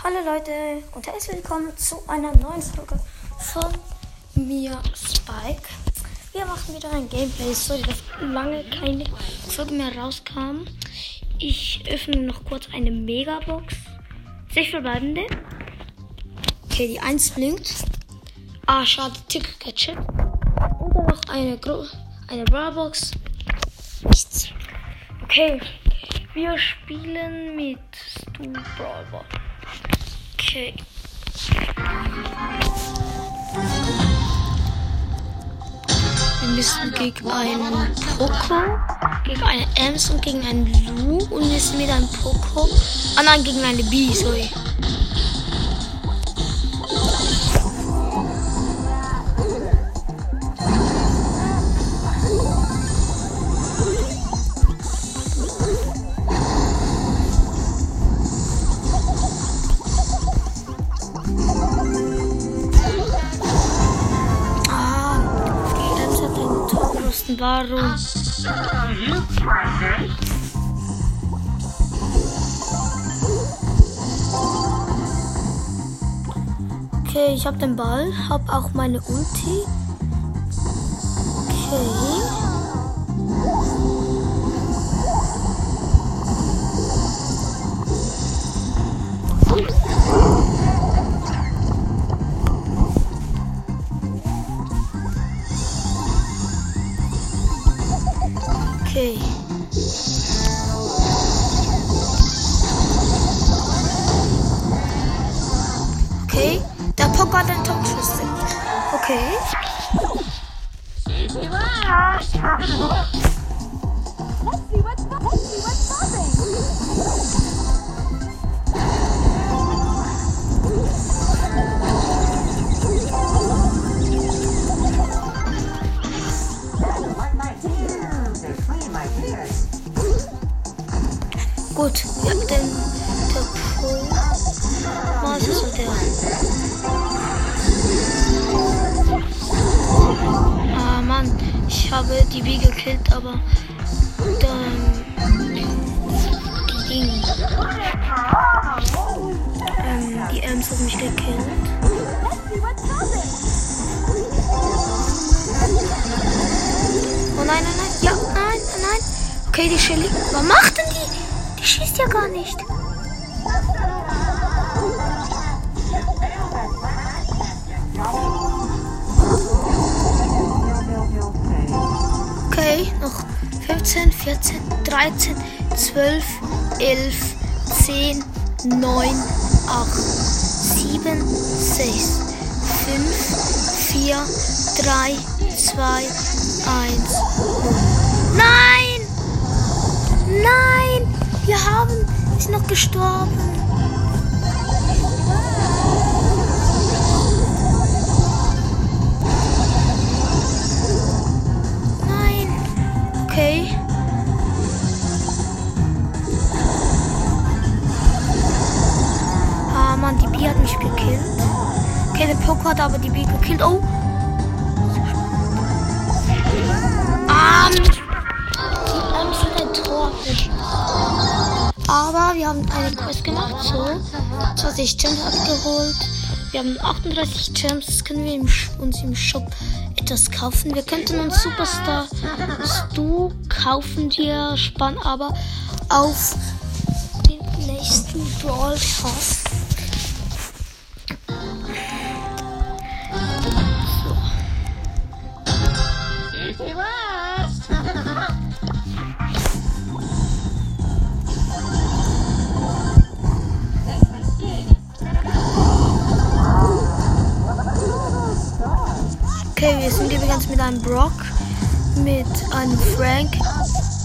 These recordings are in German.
Hallo Leute und herzlich willkommen zu einer neuen Folge von mir, Spike. Wir machen wieder ein Gameplay, so dass lange keine Folge mehr rauskam. Ich öffne noch kurz eine Megabox. Sechs verbleibende. Okay, die 1 blinkt. Ah, schade, Tick Gadget. Und dann noch eine, Gro eine Brawlbox. Nichts. Okay, wir spielen mit Stu Brawlball. Okay. Wir müssen gegen einen Poco, gegen eine Ems und gegen einen Lu und müssen mit einem Poco. Ah nein, gegen eine B, sorry. Warum? Okay, ich habe den Ball, habe auch meine Ulti. Okay. Okay. Gut, wir haben den der Pro. Was ist so der? Ich habe die B gekillt, aber dann die Ding. Ähm, die Ems hat mich gekillt. Oh nein, nein, nein. Ja, nein, nein. Okay, die Shelly. Was macht denn die? Die schießt ja gar nicht. 14, 13, 12, 11, 10, 9, 8, 7, 6, 5, 4, 3, 2, 1. Nein! Nein! Wir haben. Ist noch gestorben. Der hat aber die Bi gekillt. Oh. Ah, die Ems hat ein Tor. Aber wir haben eine Quest gemacht, so. 20 Gems abgeholt. Wir haben 38 Gems, das können wir im, uns im Shop etwas kaufen. Wir könnten uns Superstar Stu kaufen, wir sparen aber auf den nächsten Brawl wir sind übrigens mit einem Brock, mit einem Frank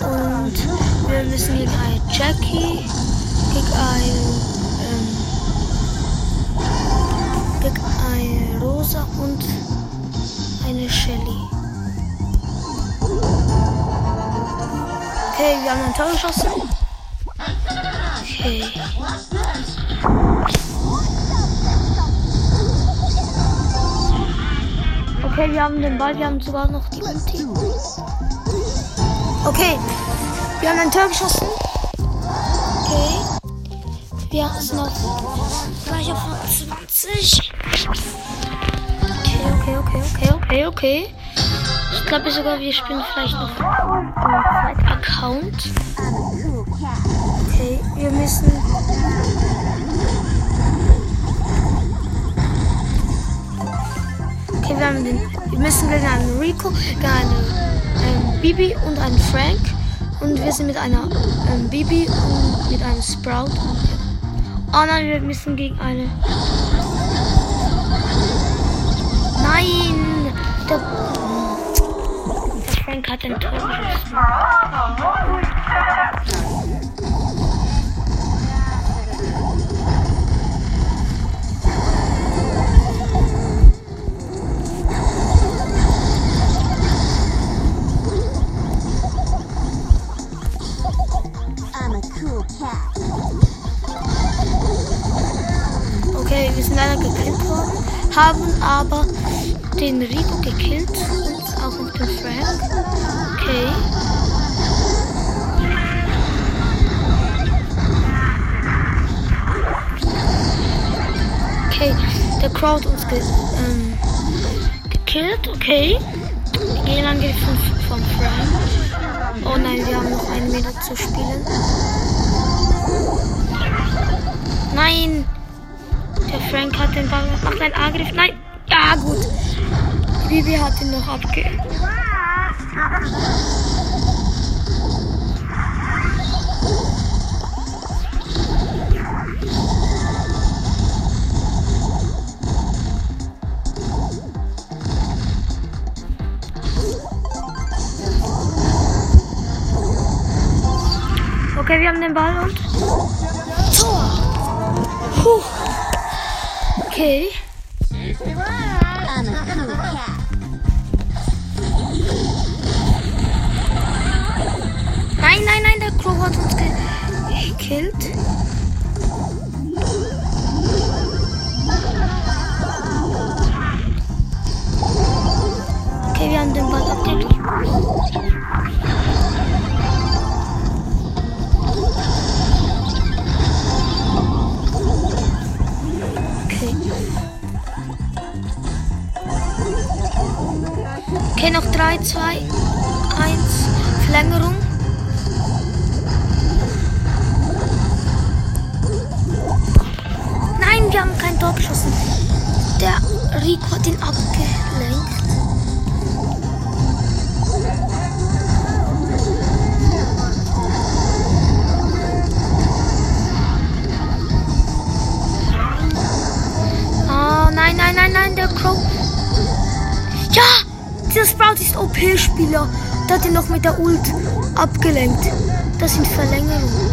und wir müssen gegen eine Jackie, gegen eine, ähm, gegen eine Rosa und eine Shelly. Okay, wir haben ein Tor geschossen. Okay. Okay, wir haben den Ball, wir haben sogar noch die Ulti. Okay, wir haben ein Tor geschossen. Okay. Wir sind auf 20. Okay, okay, okay, okay, okay, okay. Ich glaube sogar, wir spielen vielleicht noch einen Account. Okay, wir müssen. Den. Wir einen Rico, gegen einen ähm, Bibi und einen Frank. Und wir sind mit einer ähm, Bibi und mit einem Sprout. Oh nein, wir müssen gegen eine. Nein! Der, der Frank hat den Tor. Haben aber den Rico gekillt und auch noch den Frank. Okay. Okay, der Crowd uns ge ähm, gekillt, okay. Gegenangriff von, von Frank. Oh nein, wir haben noch einen Meter zu spielen. Nein! Frank hat den Ball, macht einen Angriff. Nein! Ja, gut. Bibi hat ihn noch abge... Okay, wir haben den Ball und... gekillt. Okay, wir haben den Ball abgegeben. Okay. Okay, noch 3, 2, 1. Verlängerung. Kein Tor. Der Rico hat ihn abgelenkt. Oh nein, nein, nein, nein, der Crow. Ja, dieser Sprout ist OP-Spieler. Der hat ihn noch mit der Ult abgelenkt. Das sind Verlängerungen.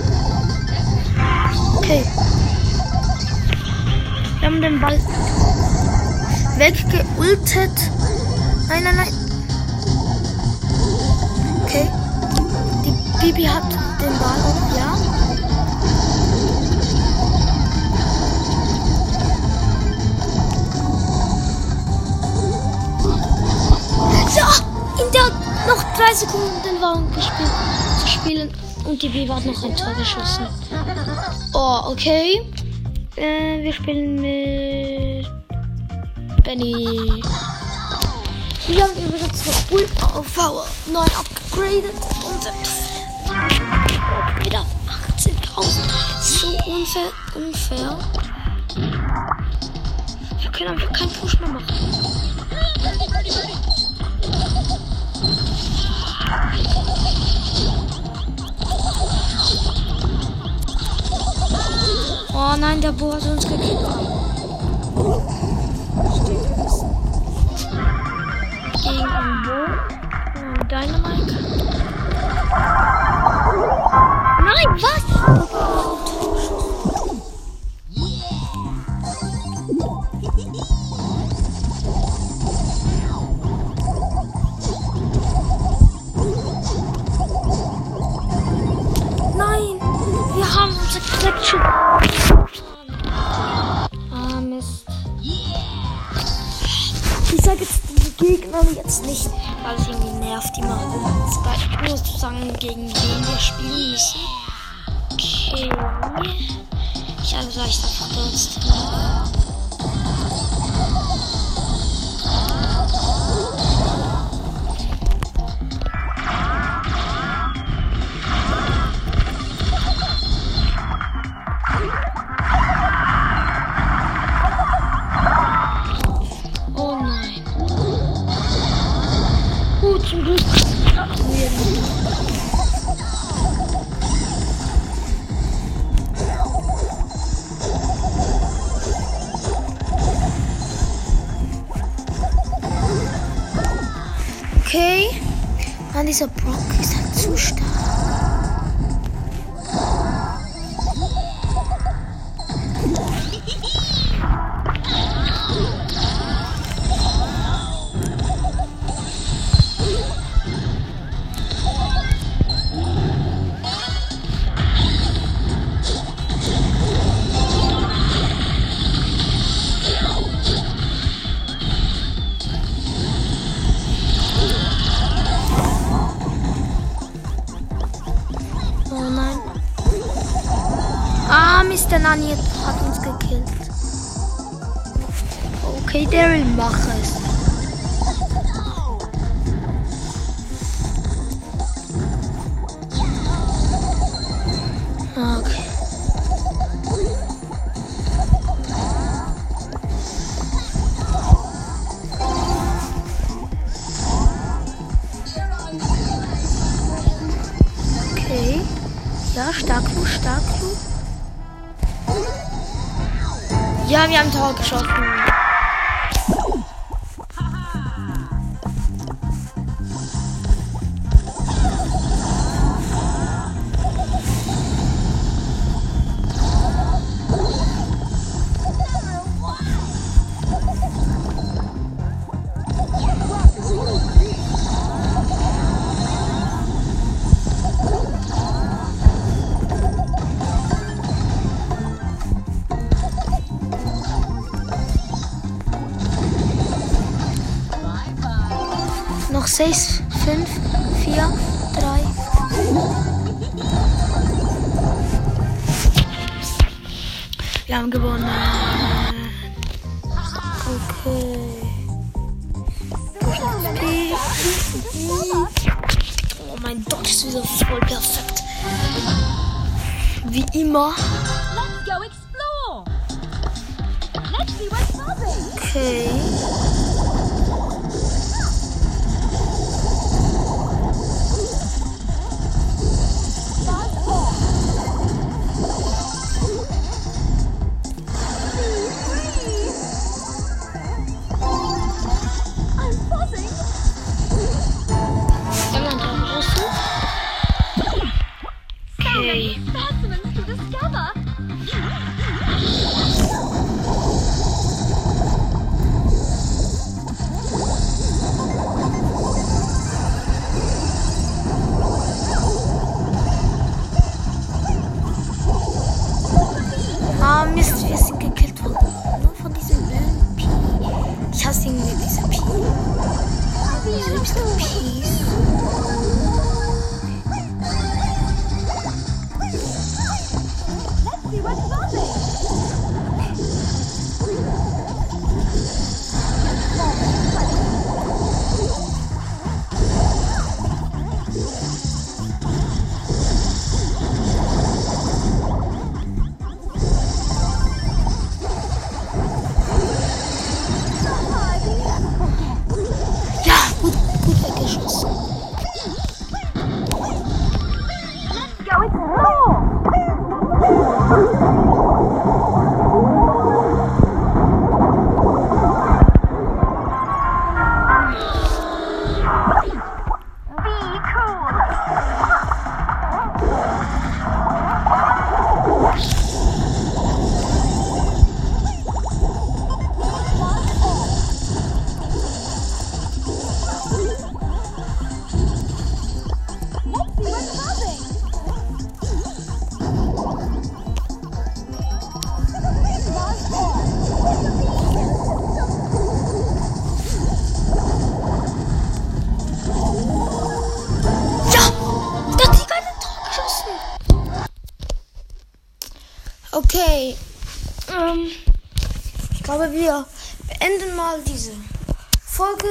Okay. Wir haben den Ball weggeultet. Nein, nein, nein. Okay. Die Bibi hat den Ball? Ja. Ja! In der noch drei Sekunden den Wagen gespielt, zu spielen und die Bibi hat noch ein Tor geschossen. Oh, okay. Äh, wir spielen mit Benny. Wir haben übrigens noch auf Power 9 upgraded und wieder 18.000. So unfair, unfair. Wir können einfach keinen Push mehr machen. Oh nein, der Bo hat uns gekillt. Gegen einen Bo. Dynamite. Nein, was? Ich also sag ich einfach sonst. please a Nani hat uns gekillt. Okay, Daryl, mache 说 noch sechs, fünf, vier, drei. Wir haben gewonnen. Okay. Oh mein Gott, ist wieder voll perfekt. Wie immer. Let's go explore! Let's see what's Okay. Rosie, what's Aber wir beenden mal diese Folge.